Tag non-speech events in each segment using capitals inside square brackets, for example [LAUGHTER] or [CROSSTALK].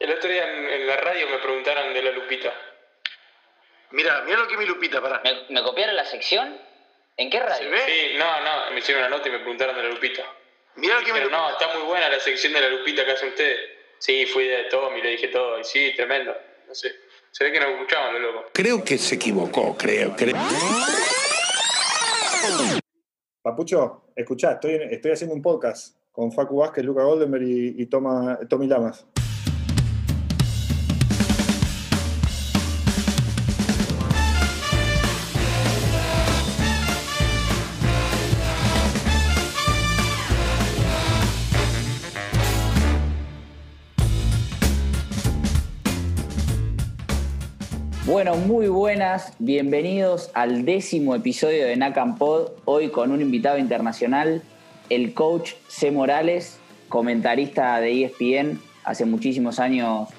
El otro día en, la radio me preguntaron de la Lupita. Mira, mira lo que mi Lupita, para. ¿Me, copiaron la sección? ¿En qué radio? Sí, no, no, me hicieron una nota y me preguntaron de la Lupita. Mira lo que mi Lupita. No, está muy buena la sección de la Lupita que hacen ustedes. Sí, fui de todo, y le dije todo, y sí, tremendo. No sé. Se ve que no escuchaban lo loco. Creo que se equivocó, creo, creo. Papucho, escuchá, estoy, estoy haciendo un podcast con Facu Vázquez, Luca Goldenberg y, y Toma, Tommy Lamas. Bueno, muy buenas, bienvenidos al décimo episodio de Nakam Pod, hoy con un invitado internacional, el coach C. Morales, comentarista de ESPN hace muchísimos años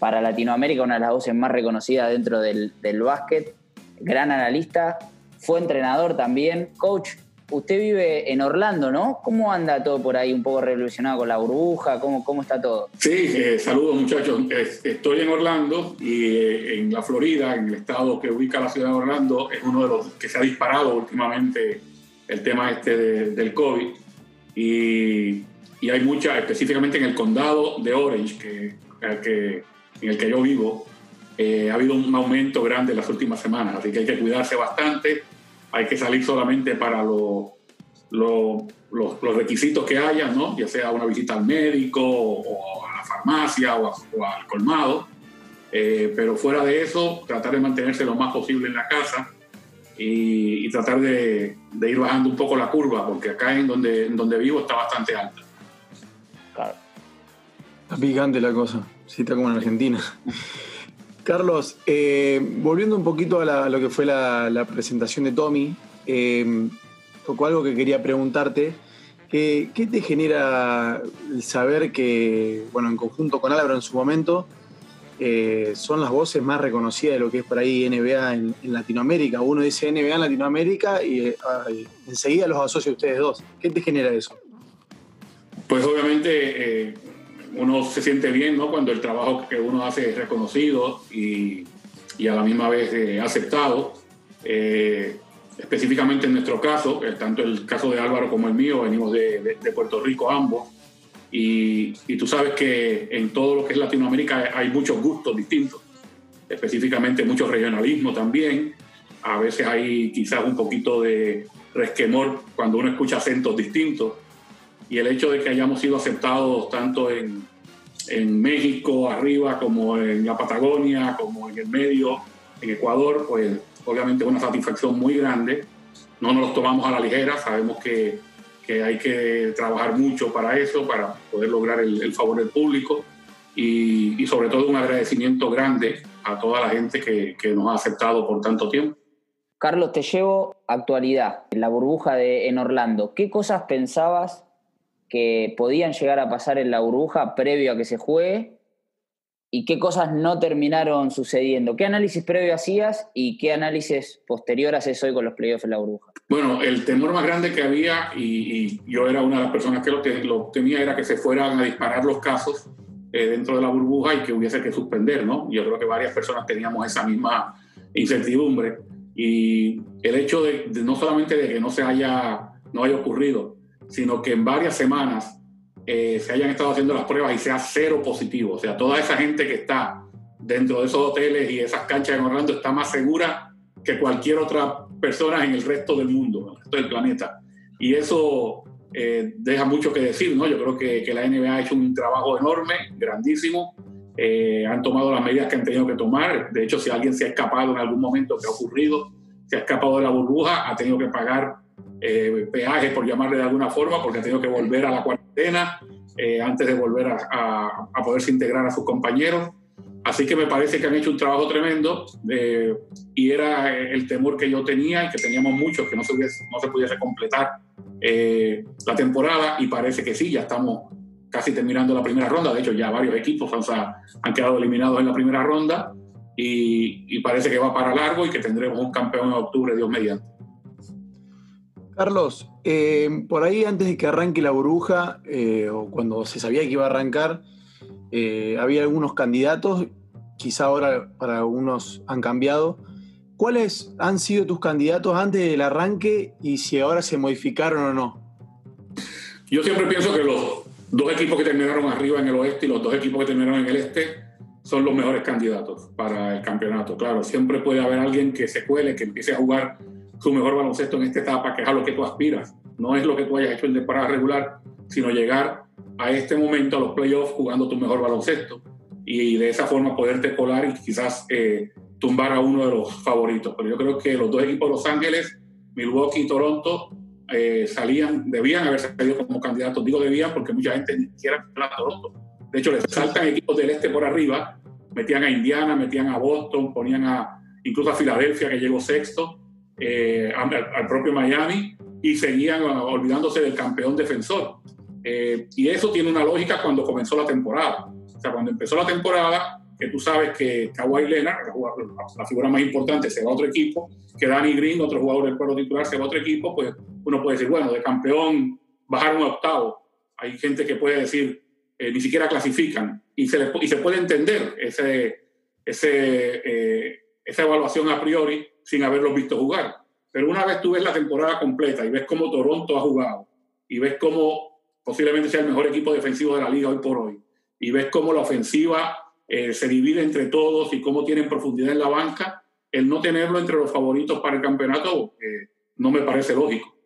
para Latinoamérica, una de las voces más reconocidas dentro del, del básquet, gran analista, fue entrenador también. Coach, usted vive en Orlando, ¿no? ¿Cómo anda todo por ahí? Un poco revolucionado con la burbuja, ¿cómo, cómo está todo? Sí, eh, saludos muchachos. Estoy en Orlando y eh, en la Florida, en el estado que ubica la ciudad de Orlando, es uno de los que se ha disparado últimamente el tema este del COVID. Y, y, hay mucha, específicamente en el condado de Orange, que, que en el que yo vivo, eh, ha habido un aumento grande en las últimas semanas, así que hay que cuidarse bastante hay que salir solamente para los, los, requisitos que haya, ¿no? ya sea una visita al médico o a la farmacia o, al colmado. Eh, pero fuera de eso, tratar de mantenerse lo más posible en la casa y, tratar de, ir bajando un poco la curva, porque acá en donde, en donde vivo está bastante alta. Claro. Está picante la cosa, sí, está como en Argentina. [LAUGHS] Carlos, eh, volviendo un poquito a, lo que fue la, presentación de Tommy, eh, tocó algo que quería preguntarte. ¿Qué, te genera el saber que, bueno, en conjunto con Álvaro en su momento, eh, son las voces más reconocidas de lo que es por ahí NBA en, Latinoamérica? Uno dice NBA en Latinoamérica y enseguida los asocia a ustedes dos. ¿Qué te genera eso? Pues obviamente uno se siente bien ¿no? cuando el trabajo que uno hace es reconocido y, y a la misma vez eh, aceptado. Eh, específicamente en nuestro caso, eh, tanto el caso de Álvaro como el mío, venimos de, Puerto Rico ambos. Y, y, tú sabes que en todo lo que es Latinoamérica hay muchos gustos distintos, específicamente mucho regionalismo también. A veces hay quizás un poquito de resquemor cuando uno escucha acentos distintos y el hecho de que hayamos sido aceptados tanto en, en México arriba como en la Patagonia, como en el medio, en Ecuador, pues obviamente es una satisfacción muy grande. No nos los tomamos a la ligera, sabemos que, que hay que trabajar mucho para eso, para poder lograr el, favor del público y, y, sobre todo un agradecimiento grande a toda la gente que, que nos ha aceptado por tanto tiempo. Carlos, te llevo actualidad, la burbuja de, en Orlando. ¿Qué cosas pensabas que podían llegar a pasar en la burbuja previo a que se juegue y qué cosas no terminaron sucediendo. ¿Qué análisis previo hacías y qué análisis posterior haces hoy con los playoffs en la burbuja? Bueno, el temor más grande que había, y, yo era una de las personas que lo, lo, temía, era que se fueran a disparar los casos eh, dentro de la burbuja y que hubiese que suspender, ¿no? Yo creo que varias personas teníamos esa misma incertidumbre. Y el hecho de, de no solamente de que no se haya, no haya ocurrido, sino que en varias semanas eh, se hayan estado haciendo las pruebas y sea cero positivo. O sea, toda esa gente que está dentro de esos hoteles y esas canchas en Orlando está más segura que cualquier otra persona en el resto del mundo, en el resto del planeta. Y eso eh, deja mucho que decir, ¿no? Yo creo que, que, la NBA ha hecho un trabajo enorme, grandísimo. Eh, han tomado las medidas que han tenido que tomar. De hecho, si alguien se ha escapado en algún momento que ha ocurrido, se ha escapado de la burbuja, ha tenido que pagar eh, peaje, por llamarle de alguna forma, porque ha tenido que volver a la cuarentena eh, antes de volver a, a, poderse integrar a sus compañeros. Así que me parece que han hecho un trabajo tremendo eh, y era el temor que yo tenía y que teníamos muchos, que no se, no se pudiese completar la temporada y parece que sí, ya estamos casi terminando la primera ronda. De hecho, ya varios equipos han quedado eliminados en la primera ronda y, y, parece que va para largo y que tendremos un campeón en octubre, Dios mediante. Carlos, eh, por ahí antes de que arranque la burbuja, eh, o cuando se sabía que iba a arrancar, eh, había algunos candidatos, quizá ahora para algunos han cambiado. ¿Cuáles han sido tus candidatos antes del arranque y si ahora se modificaron o no? Yo siempre pienso que los dos equipos que terminaron arriba en el oeste y los dos equipos que terminaron en el este son los mejores candidatos para el campeonato. Claro, siempre puede haber alguien que se cuele, que empiece a jugar su mejor baloncesto en esta etapa, que es lo que tú aspiras. No es lo que tú hayas hecho en temporada regular, sino llegar a este momento, a los playoffs, jugando tu mejor baloncesto y de esa forma poderte colar y quizás eh, tumbar a uno de los favoritos. Pero yo creo que los dos equipos de Los Ángeles, Milwaukee y Toronto, eh, salían, debían haber salido como candidatos. Digo debían porque mucha gente ni siquiera a Toronto. De hecho, les saltan equipos del este por arriba, metían a Indiana, metían a Boston, ponían incluso a Filadelfia, que llegó sexto, eh, al, propio Miami, y seguían olvidándose del campeón defensor. y eso tiene una lógica cuando comenzó la temporada cuando empezó la temporada, que tú sabes que Kawhi Leonard, la, figura más importante, se va a otro equipo, que Danny Green, otro jugador del cuadro titular, se va a otro equipo, pues uno puede decir, bueno, de campeón bajaron a octavo. Hay gente que puede decir, eh, ni siquiera clasifican. Y se, y se puede entender ese, ese, eh, esa evaluación a priori sin haberlos visto jugar. Pero una vez tú ves la temporada completa y ves cómo Toronto ha jugado y ves cómo posiblemente sea el mejor equipo defensivo de la liga hoy por hoy, y ves cómo la ofensiva eh, se divide entre todos y cómo tienen profundidad en la banca, el no tenerlo entre los favoritos para el campeonato eh, no me parece lógico.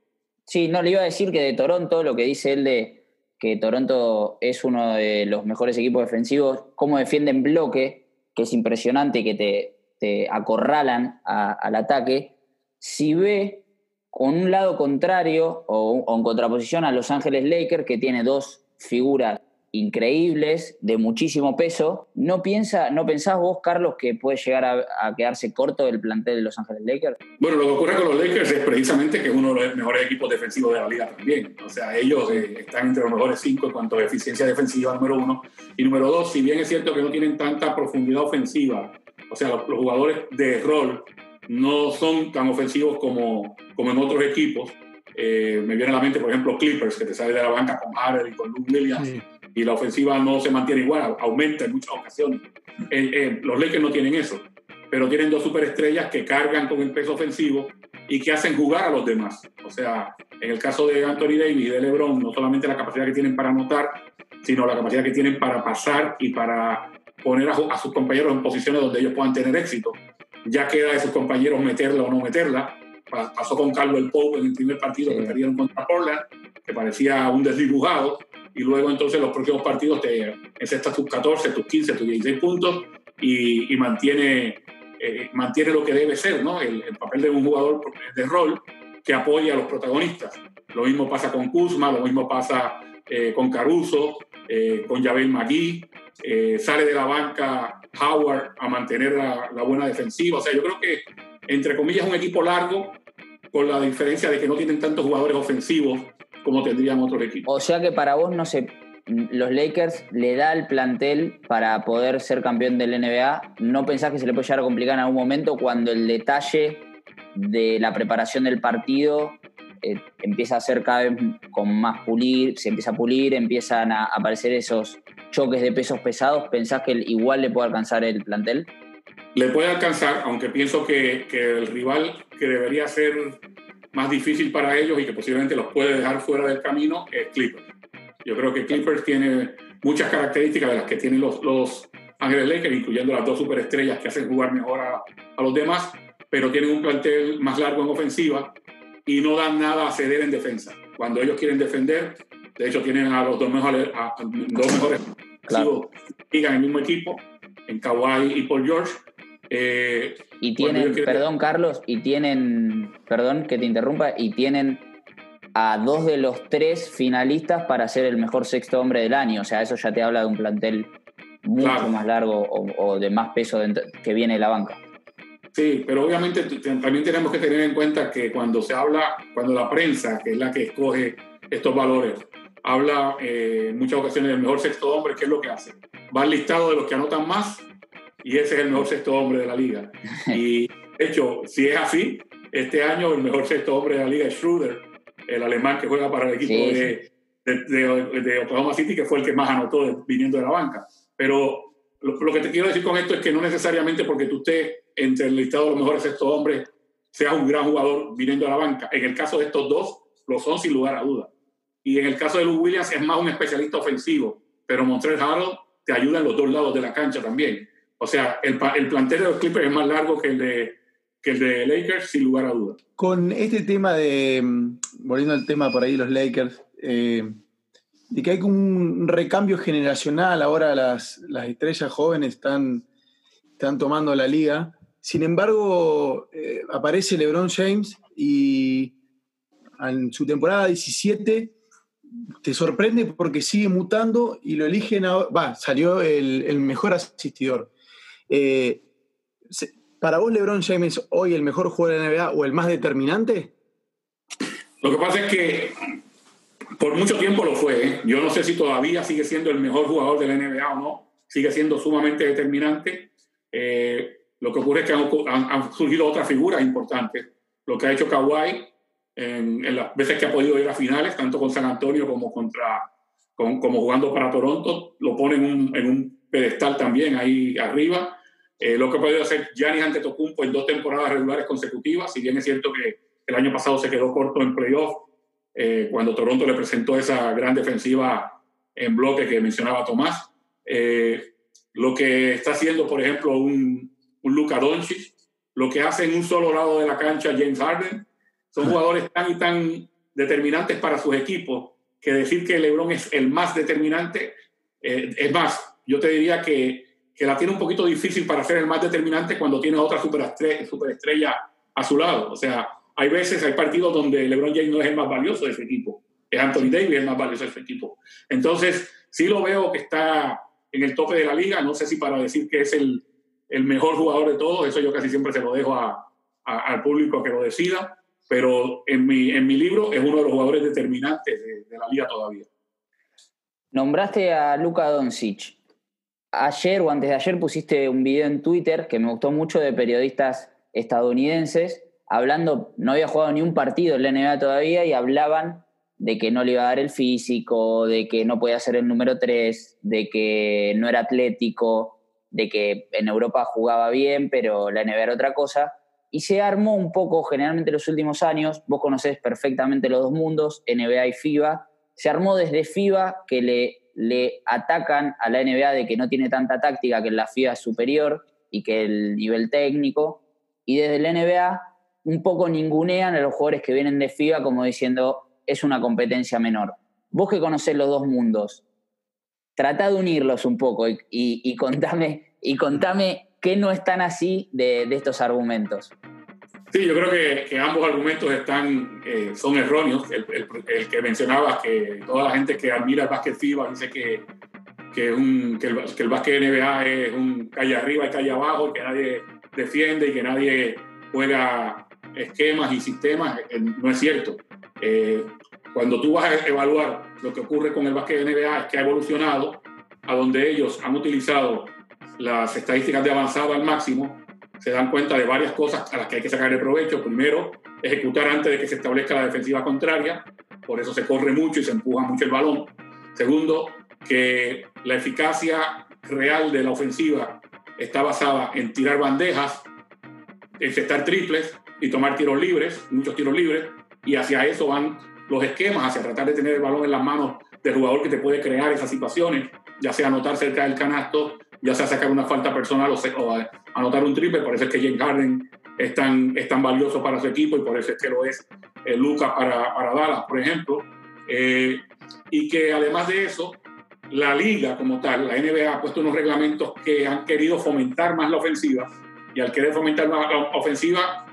Sí, no, le iba a decir que de Toronto, lo que dice él de que Toronto es uno de los mejores equipos defensivos, cómo defienden bloque, que es impresionante, que te, te acorralan al ataque, si ve con un lado contrario o, o en contraposición a Los Ángeles Lakers, que tiene dos figuras increíbles, de muchísimo peso. ¿No, piensa, ¿No pensás vos, Carlos, que puede llegar a, quedarse corto el plantel de Los Ángeles Lakers? Bueno, lo que ocurre con los Lakers es precisamente que es uno de los mejores equipos defensivos de la liga también. O sea, ellos eh, están entre los mejores cinco en cuanto a eficiencia defensiva, número uno. Y número dos, si bien es cierto que no tienen tanta profundidad ofensiva, o sea, los, jugadores de rol no son tan ofensivos como, como en otros equipos. Eh, me viene a la mente, por ejemplo, Clippers, que te sale de la banca con Harden y con Luke Williams y la ofensiva no se mantiene igual, aumenta en muchas ocasiones. Eh, eh, los Lakers no tienen eso, pero tienen dos superestrellas que cargan con el peso ofensivo y que hacen jugar a los demás. O sea, en el caso de Anthony Davis y de LeBron, no solamente la capacidad que tienen para anotar, sino la capacidad que tienen para pasar y para poner a, sus compañeros en posiciones donde ellos puedan tener éxito. Ya queda de sus compañeros meterla o no meterla. Pasó con Carlos el Pope en el primer partido que perdieron contra Portland, que parecía un desdibujado, y luego entonces los próximos partidos te encestas tus 14, tus 15, tus 16 puntos y, mantiene, eh, mantiene lo que debe ser, ¿no? El, papel de un jugador de rol que apoya a los protagonistas. Lo mismo pasa con Kuzma, lo mismo pasa eh, con Caruso, eh, con Javel Magui, sale de la banca Howard a mantener la, buena defensiva. O sea, yo creo que, entre comillas, es un equipo largo, con la diferencia de que no tienen tantos jugadores ofensivos como tendrían otros equipos. O sea que para vos no sé, los Lakers le da el plantel para poder ser campeón del NBA. ¿No pensás que se le puede llegar a complicar en algún momento cuando el detalle de la preparación del partido eh, empieza a ser cada vez con más pulir, se empieza a pulir, empiezan a aparecer esos choques de pesos pesados? ¿Pensás que igual le puede alcanzar el plantel? Le puede alcanzar, aunque pienso que, el rival que debería ser más difícil para ellos y que posiblemente los puede dejar fuera del camino es Clippers. Yo creo que Clippers tiene muchas características de las que tienen los, los Ángeles Lakers, incluyendo las dos superestrellas que hacen jugar mejor a, a, los demás, pero tienen un plantel más largo en ofensiva y no dan nada a ceder en defensa. Cuando ellos quieren defender, de hecho tienen a los dos mejores, a, dos mejores claro. en el mismo equipo, en Kawhi y Paul George, eh, y tienen, perdón Carlos, y tienen, perdón que te interrumpa, y tienen a dos de los tres finalistas para ser el mejor sexto hombre del año. O sea, eso ya te habla de un plantel mucho más largo o, de más peso que viene de la banca. Sí, pero obviamente también tenemos que tener en cuenta que cuando se habla, cuando la prensa, que es la que escoge estos valores, habla eh, en muchas ocasiones del mejor sexto hombre, ¿qué es lo que hace? Va al listado de los que anotan más y ese es el mejor sexto hombre de la liga. [LAUGHS] Y de hecho, si es así, este año el mejor sexto hombre de la liga es Schroeder, el alemán que juega para el equipo De, de, Oklahoma City, que fue el que más anotó viniendo de la banca. Pero lo, que te quiero decir con esto es que no necesariamente porque tú estés entre el listado de los mejores estos hombres seas un gran jugador viniendo a la banca. En el caso de estos dos, lo son sin lugar a duda. Y en el caso de Lou Williams es más un especialista ofensivo, pero Montreal Harold te ayuda en los dos lados de la cancha también. O sea, el, el plantel de los Clippers es más largo que el de, que el de Lakers, sin lugar a duda. Con este tema de, mm, volviendo al tema por ahí, los Lakers, eh, de que hay un recambio generacional, ahora las, las estrellas jóvenes están, están tomando la liga. Sin embargo, eh, aparece LeBron James y en su temporada 17 te sorprende porque sigue mutando y lo eligen Va, salió el, mejor asistidor. Eh, ¿Para vos LeBron James hoy el mejor jugador de la NBA o el más determinante? Lo que pasa es que por mucho tiempo lo fue. ¿eh? Yo no sé si todavía sigue siendo el mejor jugador de la NBA o no. Sigue siendo sumamente determinante. Eh, lo que ocurre es que han, surgido otras figuras importantes. Lo que ha hecho Kawhi en, las veces que ha podido ir a finales, tanto con San Antonio como, contra, como jugando para Toronto, lo ponen en un pedestal también ahí arriba. Eh, lo que ha podido hacer Giannis Antetokounmpo en dos temporadas regulares consecutivas, si bien es cierto que el año pasado se quedó corto en playoff, eh, cuando Toronto le presentó esa gran defensiva en bloque que mencionaba Tomás. Eh, lo que está haciendo, por ejemplo, un, un Luka Doncic, lo que hace en un solo lado de la cancha James Harden, son jugadores tan y tan determinantes para sus equipos que decir que LeBron es el más determinante, es más, yo te diría que que la tiene un poquito difícil para ser el más determinante cuando tiene otra superestrella, superestrella a su lado. O sea, hay veces, hay partidos donde LeBron James no es el más valioso de ese equipo, es Anthony Davis el más valioso de ese equipo. Entonces, sí lo veo que está en el tope de la liga, no sé si para decir que es el, el mejor jugador de todos, eso yo casi siempre se lo dejo a, al público que lo decida, pero en mi, en mi libro es uno de los jugadores determinantes de, la liga todavía. Nombraste a Luka Doncic ayer o antes de ayer pusiste un video en Twitter que me gustó mucho de periodistas estadounidenses hablando, no había jugado ni un partido en la NBA todavía y hablaban de que no le iba a dar el físico, de que no podía ser el número 3, de que no era atlético, de que en Europa jugaba bien, pero la NBA era otra cosa. Y se armó un poco, generalmente en los últimos años, vos conocés perfectamente los dos mundos, NBA y FIBA, se armó desde FIBA que le le atacan a la NBA de que no tiene tanta táctica, que la FIBA es superior y que el nivel técnico. Y desde la NBA un poco ningunean a los jugadores que vienen de FIBA como diciendo es una competencia menor. Vos que conocés los dos mundos, trata de unirlos un poco y, contame, y contame qué no están así de estos argumentos. Sí, yo creo que, ambos argumentos están, eh, son erróneos. El, que mencionabas, que toda la gente que admira el básquet FIBA dice que, que, un, que, el, que el básquet NBA es un calle arriba y calle abajo, que nadie defiende y que nadie juega esquemas y sistemas, eh, no es cierto. Eh, cuando tú vas a evaluar lo que ocurre con el básquet NBA es que ha evolucionado a donde ellos han utilizado las estadísticas de avanzado al máximo se dan cuenta de varias cosas a las que hay que sacar el provecho. Primero, ejecutar antes de que se establezca la defensiva contraria, por eso se corre mucho y se empuja mucho el balón. Segundo, que la eficacia real de la ofensiva está basada en tirar bandejas, encestar triples y tomar tiros libres, muchos tiros libres, y hacia eso van los esquemas, hacia tratar de tener el balón en las manos del jugador que te puede crear esas situaciones, ya sea anotar cerca del canasto, ya sea sacar una falta personal o, anotar un triple, por eso es que James Harden es tan, es tan valioso para su equipo y por eso es que lo es eh, Lucas para, para, Dallas, por ejemplo. Eh, y que además de eso, la liga como tal, la NBA ha puesto unos reglamentos que han querido fomentar más la ofensiva y al querer fomentar más la ofensiva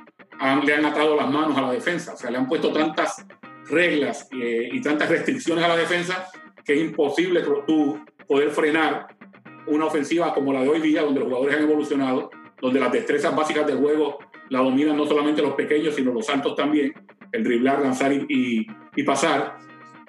le han atado las manos a la defensa, o sea, le han puesto tantas reglas eh, y tantas restricciones a la defensa que es imposible tú poder frenar una ofensiva como la de hoy día, donde los jugadores han evolucionado, donde las destrezas básicas del juego la dominan no solamente los pequeños, sino los altos también, el driblar, lanzar y, pasar.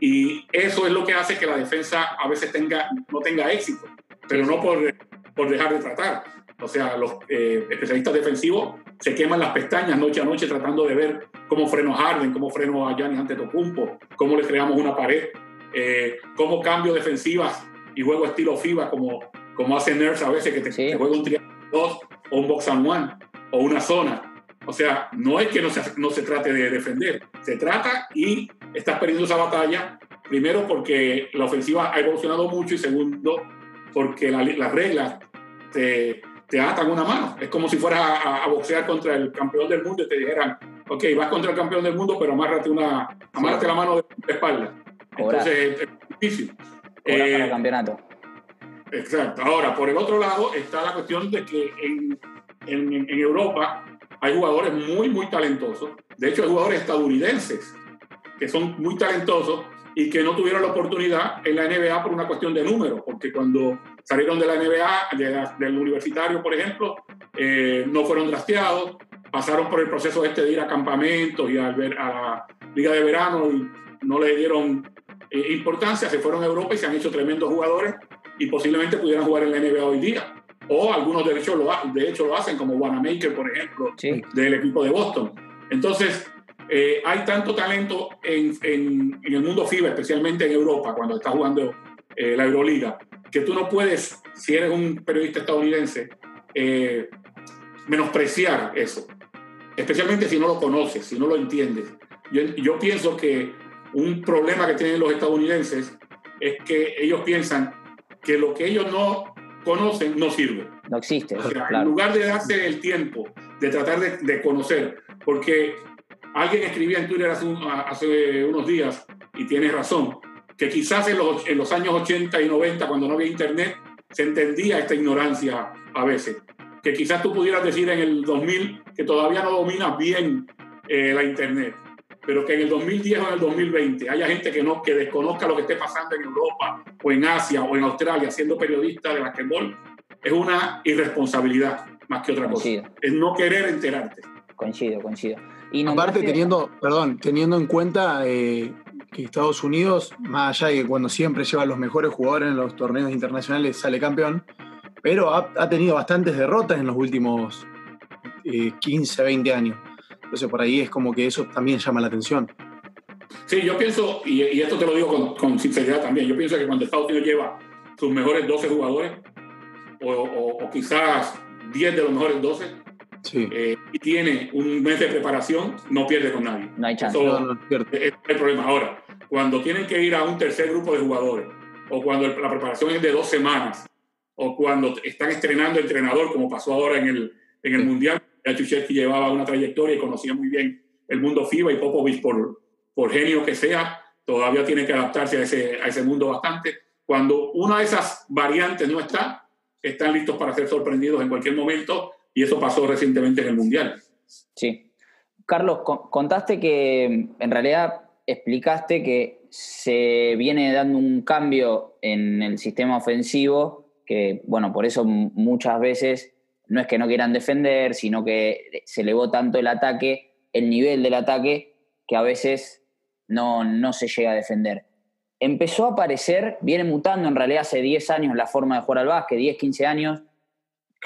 Y eso es lo que hace que la defensa a veces tenga, no tenga éxito, pero no por, por dejar de tratar. O sea, los eh, especialistas defensivos se queman las pestañas noche a noche tratando de ver cómo freno a Harden, cómo freno a Giannis Antetokounmpo, cómo le creamos una pared, eh, cómo cambio defensivas y juego estilo FIBA como como hace Nurse a veces, que te, Sí. te juega un triángulo 2 o un box and one o una zona. O sea, no es que no se, no se trate de defender, se trata y estás perdiendo esa batalla, primero porque la ofensiva ha evolucionado mucho y segundo porque la- las reglas te, te atan una mano. Es como si fueras a, a boxear contra el campeón del mundo y te dijeran, ok, vas contra el campeón del mundo, pero amárrate, una, amárrate la mano de la espalda. Entonces es difícil. Cobrar para Eh, el campeonato. Exacto. Ahora, por el otro lado está la cuestión de que en, en- en Europa hay jugadores muy, muy talentosos. De hecho, hay jugadores estadounidenses que son muy talentosos y que no tuvieron la oportunidad en la NBA por una cuestión de números, porque cuando salieron de la NBA, de la- del universitario, por ejemplo, eh, no fueron drafteados, pasaron por el proceso este de ir a campamentos y al ver- a la liga de verano y no le dieron eh, importancia, se fueron a Europa y se han hecho tremendos jugadores y posiblemente pudieran jugar en la NBA hoy día. O algunos de hecho lo, de hecho lo hacen, como Wanamaker, por ejemplo, Sí. del equipo de Boston. Entonces, eh, hay tanto talento en, en- en el mundo FIBA, especialmente en Europa, cuando está jugando eh, la Euroliga, que tú no puedes, si eres un periodista estadounidense, eh, menospreciar eso, especialmente si no lo conoces, si no lo entiendes. Yo, yo pienso que un problema que tienen los estadounidenses es que ellos piensan que lo que ellos no conocen no sirve. No existe, O sea, en lugar de darse el tiempo de tratar de, de conocer, porque alguien escribía en Twitter hace, un- hace unos días, y tiene razón, que quizás en los, en los años 80 y 90, cuando no había internet, se entendía esta ignorancia a veces. Que quizás tú pudieras decir en el 2000 que todavía no dominas bien eh, la internet, pero que en el 2010 o en el 2020 haya gente que, no, que desconozca lo que esté pasando en Europa o en Asia o en Australia siendo periodista de basquetbol, es una irresponsabilidad más que otra cosa. Es no querer enterarte. Coincido, coincido. Y Aparte, nombraste- teniendo, perdón, teniendo en cuenta eh, que Estados Unidos, más allá de que cuando siempre lleva los mejores jugadores en los torneos internacionales sale campeón, pero ha, ha tenido bastantes derrotas en los últimos eh, 15, 20 años. Entonces por ahí es como que eso también llama la atención. Sí, yo pienso, y, y esto te lo digo con, con sinceridad también, yo pienso que cuando Estados Unidos lleva sus mejores 12 jugadores, o, o- o quizás 10 de los mejores 12, Sí. eh, y tiene un mes de preparación, no pierde con nadie. No hay chance. Eso- No, no, es cierto. es el problema. Ahora, cuando tienen que ir a un tercer grupo de jugadores, o cuando el- la preparación es de dos semanas, o cuando están estrenando entrenador, como pasó ahora en el, en el Mundial, ya Chuchetsky llevaba una trayectoria y conocía muy bien el mundo FIBA y Popovich, por, por genio que sea, todavía tiene que adaptarse a ese, a ese mundo bastante. Cuando una de esas variantes no está, están listos para ser sorprendidos en cualquier momento, y eso pasó recientemente en el Mundial. Sí. Carlos, con- contaste que en realidad explicaste que se viene dando un cambio en el sistema ofensivo, que bueno, por eso muchas veces no es que no quieran defender, sino que se elevó tanto el ataque, el nivel del ataque, que a veces no, no se llega a defender. Empezó a aparecer, viene mutando en realidad hace 10 años la forma de jugar al básquet, 10, 15 años,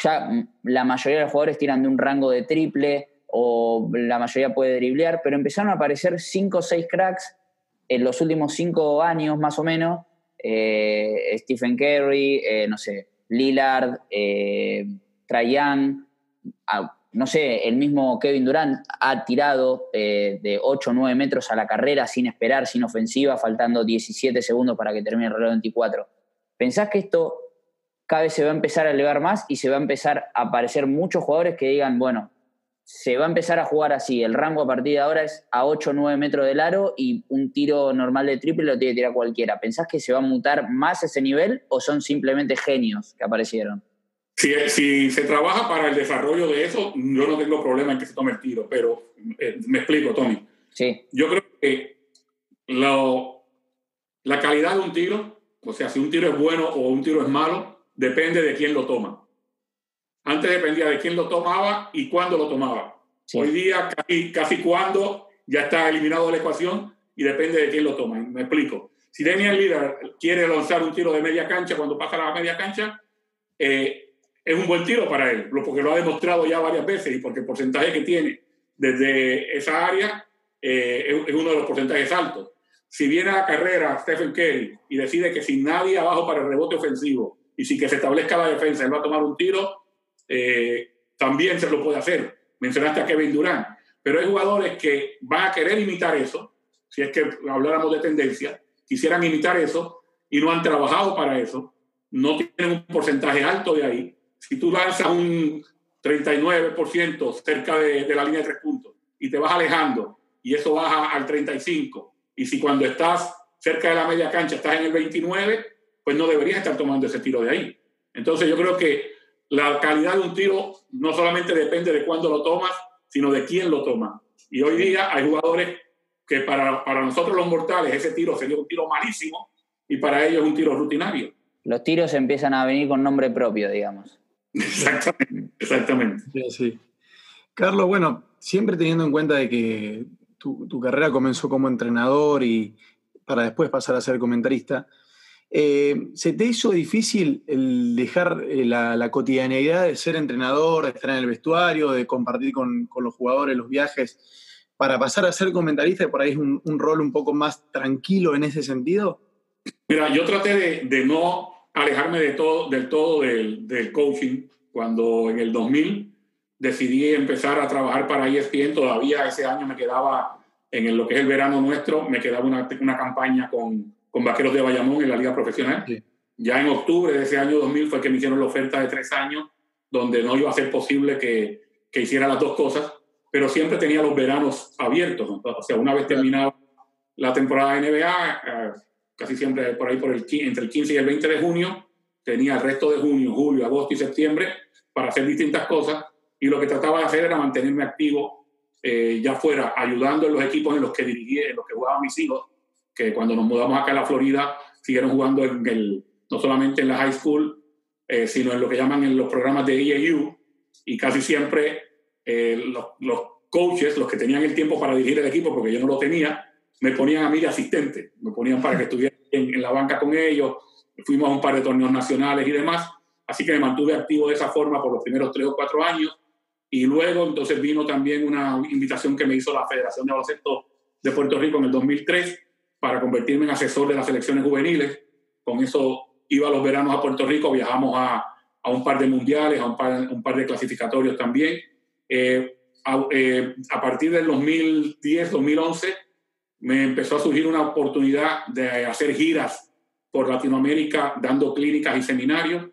ya la mayoría de los jugadores tiran de un rango de triple o la mayoría puede driblear, pero empezaron a aparecer 5 o 6 cracks en los últimos 5 años más o menos. eh, Stephen Curry, eh, no sé, Lillard, eh, Ah, no sé, el mismo Kevin Durant ha tirado eh, de 8 o 9 metros a la carrera sin esperar, sin ofensiva, faltando 17 segundos para que termine el reloj 24. ¿Pensás que esto cada vez se va a empezar a elevar más y se va a empezar a aparecer muchos jugadores que digan, bueno, se va a empezar a jugar así, el rango a partir de ahora es a 8 o 9 metros del aro y un tiro normal de triple lo tiene que tirar cualquiera. ¿Pensás que se va a mutar más ese nivel o son simplemente genios que aparecieron? Si, si se trabaja para el desarrollo de eso, yo no tengo problema en que se tome el tiro, pero eh, me explico, Tony. Sí, Yo creo que lo- la calidad de un tiro, o sea, si un tiro es bueno o un tiro es malo, depende de quién lo toma. Antes dependía de quién lo tomaba y cuándo lo tomaba. Sí. Hoy día casi, casi cuándo ya está eliminado de la ecuación y depende de quién lo toma. Me explico. Si Damian Lillard quiere lanzar un tiro de media cancha cuando pasa la media cancha, eh, es un buen tiro para él, porque lo ha demostrado ya varias veces y porque el porcentaje que tiene desde esa área eh, es, uno de los porcentajes altos. Si viene a la carrera Stephen Curry y decide que sin nadie abajo para el rebote ofensivo, Y si que se establezca la defensa, él va a tomar un tiro, eh, también se lo puede hacer. Mencionaste a Kevin Durant, pero hay jugadores que van a querer imitar eso, si es que habláramos de tendencia, quisieran imitar eso y no han trabajado para eso, no tienen un porcentaje alto de ahí. Si tú lanzas un 39% cerca de, de la línea de tres puntos y te vas alejando y eso baja al 35, y si cuando estás cerca de la media cancha estás en el 29, pues no deberías estar tomando ese tiro de ahí. Entonces yo creo que la calidad de un tiro no solamente depende de cuándo lo tomas, sino de quién lo toma. Y hoy día hay jugadores que para, para nosotros los mortales ese tiro sería un tiro malísimo y para ellos un tiro rutinario. Los tiros empiezan a venir con nombre propio, digamos. Exactamente. exactamente. Sí, sí. Carlos, bueno, siempre teniendo en cuenta de que tu, tu carrera comenzó como entrenador y para después pasar a ser comentarista, eh, ¿Se te hizo difícil el dejar eh, la, la, cotidianeidad de ser entrenador, de estar en el vestuario, de compartir con, con, los jugadores los viajes, para pasar a ser comentarista y por ahí es un, un rol un poco más tranquilo en ese sentido? Mira, yo traté de, de no alejarme de todo, del todo del, del, coaching cuando en el 2000 decidí empezar a trabajar para ESPN. Todavía ese año me quedaba, en lo que es el verano nuestro, me quedaba una, una campaña con con Vaqueros de Bayamón en la liga profesional. Sí. Ya en octubre de ese año 2000 fue que me hicieron la oferta de tres años, donde no iba a ser posible que, que hiciera las dos cosas, pero siempre tenía los veranos abiertos. O sea, una vez terminada la temporada de NBA, eh, casi siempre por ahí por el, entre el 15 y el 20 de junio, tenía el resto de junio, julio, agosto y septiembre para hacer distintas cosas y lo que trataba de hacer era mantenerme activo, eh, ya fuera ayudando en los equipos en los que dirigía, en los que jugaban mis hijos, que cuando nos mudamos acá a la Florida siguieron jugando en el, no solamente en la high school, eh, sino en lo que llaman en los programas de EAU, y casi siempre eh, los, coaches, los que tenían el tiempo para dirigir el equipo, porque yo no lo tenía, me ponían a mí de asistente, me ponían para que estuviera en, en la banca con ellos, fuimos a un par de torneos nacionales y demás, así que me mantuve activo de esa forma por los primeros tres o cuatro años, y luego entonces vino también una invitación que me hizo la Federación de Baloncesto de Puerto Rico en el 2003, para convertirme en asesor de las selecciones juveniles. Con eso iba los veranos a Puerto Rico, viajamos a, a un par de mundiales, a un par, un par de clasificatorios también. Eh, a, eh, a, partir del 2010, 2011, me empezó a surgir una oportunidad de hacer giras por Latinoamérica dando clínicas y seminarios.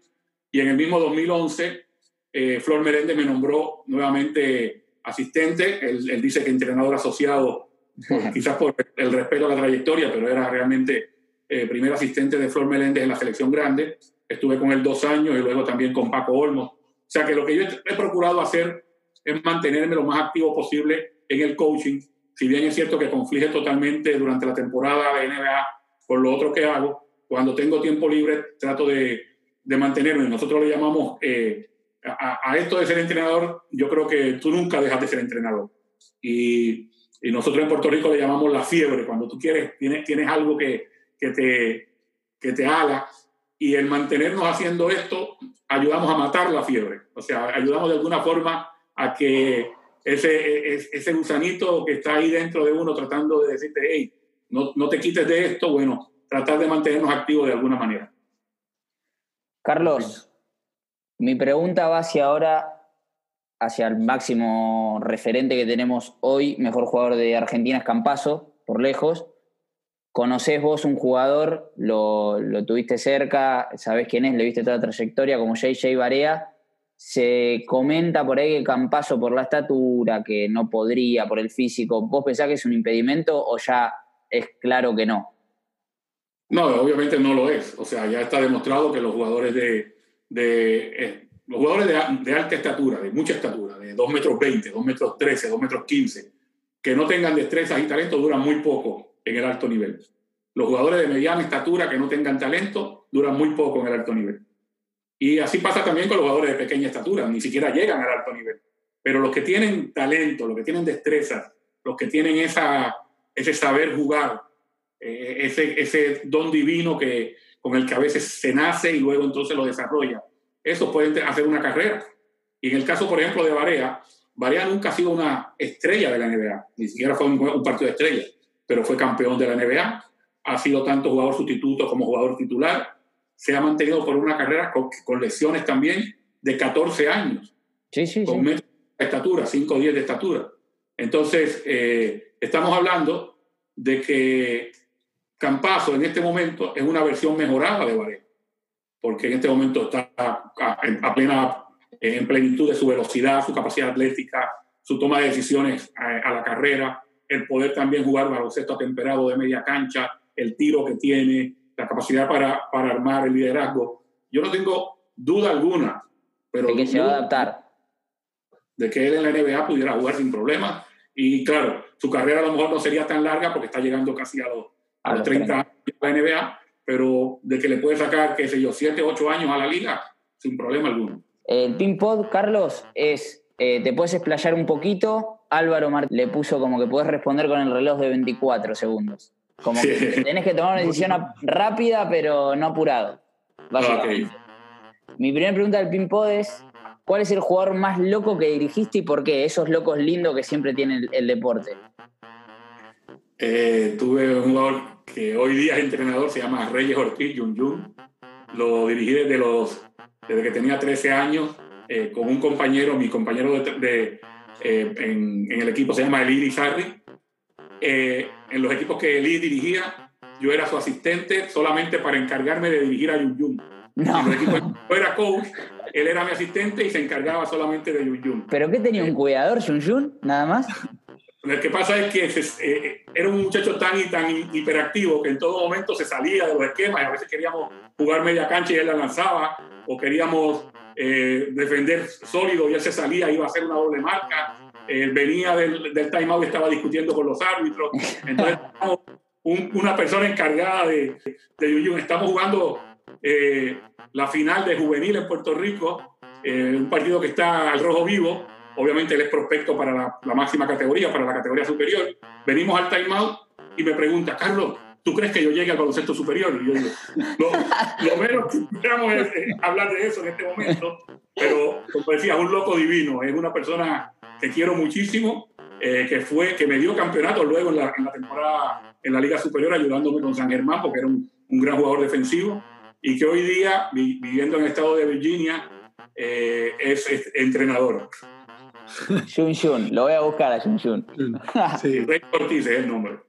Y en el mismo 2011, eh, Flor Merende me nombró nuevamente asistente. Él, él dice que entrenador asociado por, [LAUGHS] quizás por el respeto a la trayectoria, pero era realmente eh, primer asistente de Flor Meléndez en la selección grande. Estuve con él dos años y luego también con Paco Olmos. O sea que lo que yo he procurado hacer es mantenerme lo más activo posible en el coaching. Si bien es cierto que conflige totalmente durante la temporada de NBA por lo otro que hago, cuando tengo tiempo libre trato de, de mantenerme. Nosotros le llamamos eh, a, a, esto de ser entrenador, yo creo que tú nunca dejas de ser entrenador. Y y nosotros en Puerto Rico le llamamos la fiebre, cuando tú quieres, tienes, tienes algo que, que, te, que te haga. Y el mantenernos haciendo esto, ayudamos a matar la fiebre. O sea, ayudamos de alguna forma a que ese, ese gusanito que está ahí dentro de uno tratando de decirte, hey, no, no te quites de esto, bueno, tratar de mantenernos activos de alguna manera. Carlos, mi pregunta va hacia ahora hacia el máximo referente que tenemos hoy, mejor jugador de Argentina es Campaso, por lejos. Conocés vos un jugador, lo, lo tuviste cerca, sabés quién es, le viste toda la trayectoria, como JJ Barea. Se comenta por ahí que Campaso, por la estatura, que no podría, por el físico, ¿vos pensás que es un impedimento o ya es claro que no? No, obviamente no lo es. O sea, ya está demostrado que los jugadores de, de eh, los jugadores de, de, alta estatura, de mucha estatura, de 2 metros 20, 2 metros 13, 2 metros 15, que no tengan destrezas y talento duran muy poco en el alto nivel. Los jugadores de mediana estatura que no tengan talento duran muy poco en el alto nivel. Y así pasa también con los jugadores de pequeña estatura, ni siquiera llegan al alto nivel. Pero los que tienen talento, los que tienen destrezas, los que tienen esa, ese saber jugar, eh, ese, ese don divino que, con el que a veces se nace y luego entonces lo desarrolla, esos pueden hacer una carrera. Y en el caso, por ejemplo, de Barea, Barea nunca ha sido una estrella de la NBA, ni siquiera fue un, un partido de estrellas, pero fue campeón de la NBA, ha sido tanto jugador sustituto como jugador titular, se ha mantenido por una carrera con, con lesiones también de 14 años. Sí, sí, con sí. de estatura, 5 o 10 de estatura. Entonces, eh, estamos hablando de que Campazo en este momento es una versión mejorada de Varela, porque en este momento está a, en- a plena, en plenitud de su velocidad, su capacidad atlética, su toma de decisiones a, a la carrera, el poder también jugar baloncesto atemperado de media cancha, el tiro que tiene, la capacidad para, para armar el liderazgo. Yo no tengo duda alguna, pero De que se va a adaptar. de que él en la NBA pudiera jugar sin problemas. Y claro, su carrera a lo mejor no sería tan larga porque está llegando casi a los, a A los los 30 años de la NBA, pero de que le puede sacar, qué sé yo, 7, 8 años a la liga, sin problema alguno. El pin pod, Carlos, es. eh, te puedes explayar un poquito. Álvaro Mar- le puso como que puedes responder con el reloj de 24 segundos. Como que [LAUGHS] tenés que tomar una decisión rápida, pero no apurado. Mi primera pregunta del pin pod es: ¿cuál es el jugador más loco que dirigiste y por qué? Esos locos lindos que siempre tiene el, el deporte. Eh, tuve un jugador que hoy día es entrenador, se llama Reyes Ortiz, Yun Yun. Lo dirigí desde, los, desde que tenía 13 años eh, con un compañero, mi compañero de, de, eh, en, en el equipo se llama Eli Sarri. Eh, en los equipos que Eli dirigía, yo era su asistente solamente para encargarme de dirigir a Yun Yun. No. En los equipos que yo era coach, él era mi asistente y se encargaba solamente de Yun Yun. ¿Pero qué tenía un cuidador, Jun Jun? Nada más. Lo que pasa es que se- eh, era un muchacho tan y tan hiperactivo que en todo momento se salía de los esquemas y a veces queríamos jugar media cancha y él la lanzaba o queríamos eh, defender sólido y él se salía, iba a hacer una doble marca, eh, venía del, del timeout y estaba discutiendo con los árbitros. Entonces, [LAUGHS] un- una persona encargada de, de Yuyun. Estamos jugando eh, la final de juvenil en Puerto Rico, eh, un partido que está al rojo vivo. Obviamente él es prospecto para la, la máxima categoría, para la categoría superior. Venimos al timeout y me pregunta, Carlos, ¿tú crees que yo llegue al baloncesto superior? Y yo digo, lo, lo menos que esperamos es hablar de eso en este momento, pero como decía, es un loco divino, es una persona que quiero muchísimo, eh, que fue, que me dio campeonato luego en la, en la temporada en la Liga Superior ayudándome con San Germán porque era un, un gran jugador defensivo y que hoy día, vi- viviendo en el estado de Virginia, eh, es, es entrenador. [LAUGHS] Jun Jun. Lo voy a buscar a Jun Jun. [LAUGHS] Sí. Rey Ortiz es el nombre.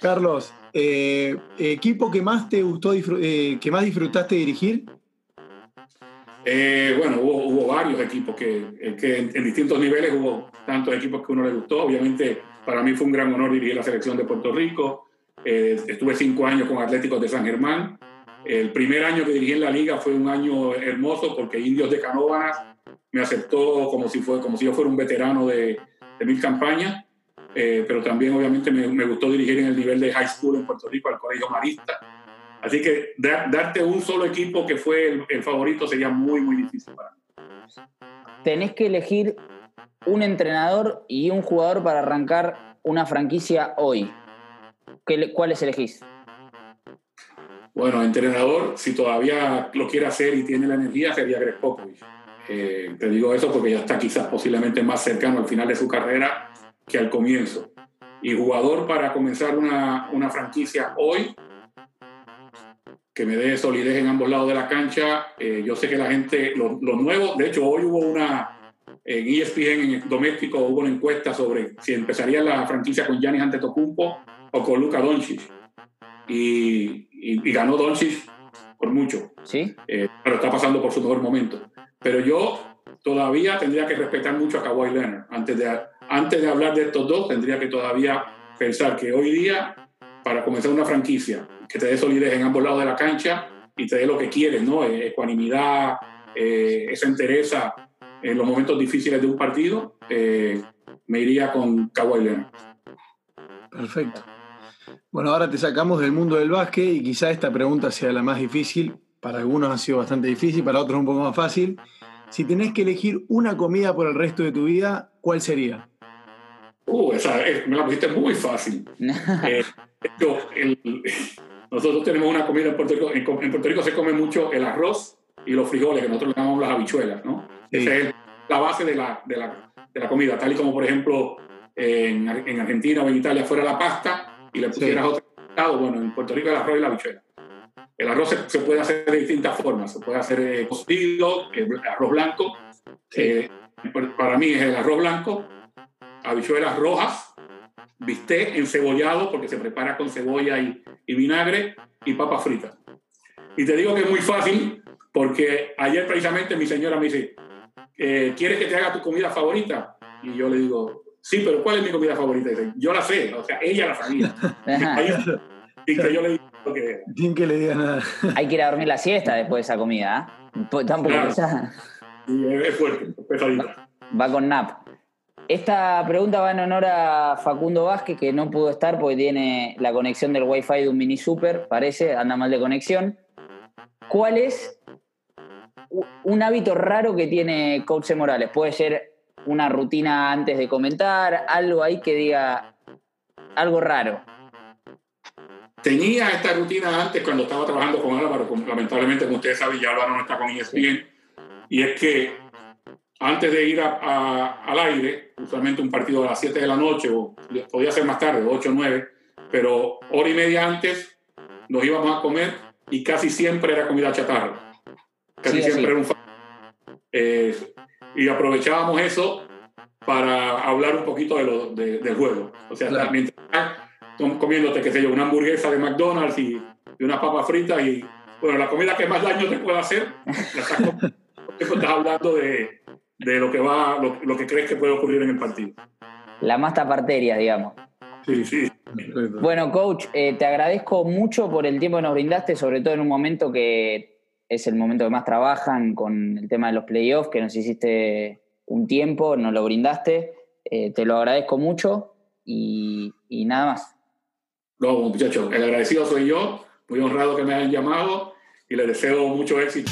Carlos, eh, equipo que más te gustó, eh, que más disfrutaste dirigir. Eh, bueno, hubo, hubo varios equipos que, eh, que en, en distintos niveles hubo tantos equipos que uno le gustó. Obviamente, para mí fue un gran honor dirigir la selección de Puerto Rico. Eh, estuve cinco años con Atléticos de San Germán. El primer año que dirigí en la liga fue un año hermoso porque Indios de Canóvanas me aceptó como si, fue, como si yo fuera un veterano de, de mil campañas. Eh, pero también, obviamente, me, me gustó dirigir en el nivel de high school en Puerto Rico, al Colegio Marista. Así que dar- darte un solo equipo que fue el, el favorito sería muy, muy difícil para mí. Tenés que elegir un entrenador y un jugador para arrancar una franquicia hoy. ¿Qué le- ¿Cuáles elegís? Bueno, entrenador, si todavía lo quiere hacer y tiene la energía, sería Greg Popovich. Eh, te digo eso porque ya está quizás posiblemente más cercano al final de su carrera que al comienzo. Y jugador para comenzar una, una franquicia hoy, que me dé solidez en ambos lados de la cancha. Eh, yo sé que la gente, lo, lo nuevo, de hecho hoy hubo una, en ESPN, en el doméstico, hubo una encuesta sobre si empezaría la franquicia con Giannis Antetokounmpo o con Luka Doncic. Y, y- y ganó Doncic por mucho. ¿Sí? Eh, pero está pasando por su mejor momento. Pero yo todavía tendría que respetar mucho a Kawhi Leonard. Antes de, antes de hablar de estos dos, tendría que todavía pensar que hoy día, para comenzar una franquicia, que te dé solidez en ambos lados de la cancha y te dé lo que quieres, ¿no? Eh, Ecuanimidad, eh, esa entereza en los momentos difíciles de un partido, eh, me iría con Kawhi Leonard. Perfecto. Bueno, ahora te sacamos del mundo del básquet y quizá esta pregunta sea la más difícil. Para algunos ha sido bastante difícil, para otros un poco más fácil. Si tenés que elegir una comida por el resto de tu vida, ¿cuál sería? Uh, esa es- me la pusiste muy fácil. [LAUGHS] Eh, yo, el- nosotros tenemos una comida en Puerto Rico. En, en Puerto Rico se come mucho el arroz y los frijoles, que nosotros le llamamos las habichuelas, ¿no? Sí. Esa es la base de la, de, la, de la comida. Tal y como, por ejemplo, en, en Argentina o en Italia fuera la pasta y le pusieras Sí. otro lado. Bueno, en Puerto Rico el arroz y la habichuela. El arroz se, puede hacer de distintas formas. Se puede hacer eh, cocido, arroz blanco. Eh, para mí es el arroz blanco, habichuelas rojas, bistec encebollado, porque se prepara con cebolla y, y vinagre, y papas fritas. Y te digo que es muy fácil, porque ayer precisamente mi señora me dice, eh, ¿quieres que te haga tu comida favorita? Y yo le digo, sí, pero ¿cuál es mi comida favorita? dice, yo la sé, o sea, ella la sabía. [LAUGHS] y que yo le digo que... Sin que le diga nada. Hay que ir a dormir la siesta después de esa comida, ¿eh? Tampoco claro. Es fuerte, pesadita. Va con nap. Esta pregunta va en honor a Facundo Vázquez, que no pudo estar porque tiene la conexión del Wi-Fi de un mini super, parece, anda mal de conexión. ¿Cuál es un hábito raro que tiene Coach Morales? Puede ser una rutina antes de comentar, algo ahí que diga algo raro. Tenía esta rutina antes cuando estaba trabajando con Álvaro, lamentablemente, como ustedes saben, ya Álvaro no está con ESPN, y es que antes de ir al aire, usualmente un partido a las 7 de la noche, o podía ser más tarde, 8 o 9, pero hora y media antes nos íbamos a comer y casi siempre era comida chatarra. Casi siempre era un... Eh, y aprovechábamos eso para hablar un poquito de lo, del juego. O sea, claro. mientras comiéndote, qué sé yo, una hamburguesa de McDonald's y, y una papa frita y, bueno, la comida que más daño te puede hacer, la [LAUGHS] estás, estás hablando de, de lo que va, lo, lo, que crees que puede ocurrir en el partido. La más taparteria, digamos. Sí, sí. Bueno, coach, eh, te agradezco mucho por el tiempo que nos brindaste, sobre todo en un momento que es el momento que más trabajan con el tema de los playoffs, que nos hiciste un tiempo, nos lo brindaste. Eh, te lo agradezco mucho y, y nada más. No, muchachos, el agradecido soy yo, muy honrado que me hayan llamado y les deseo mucho éxito.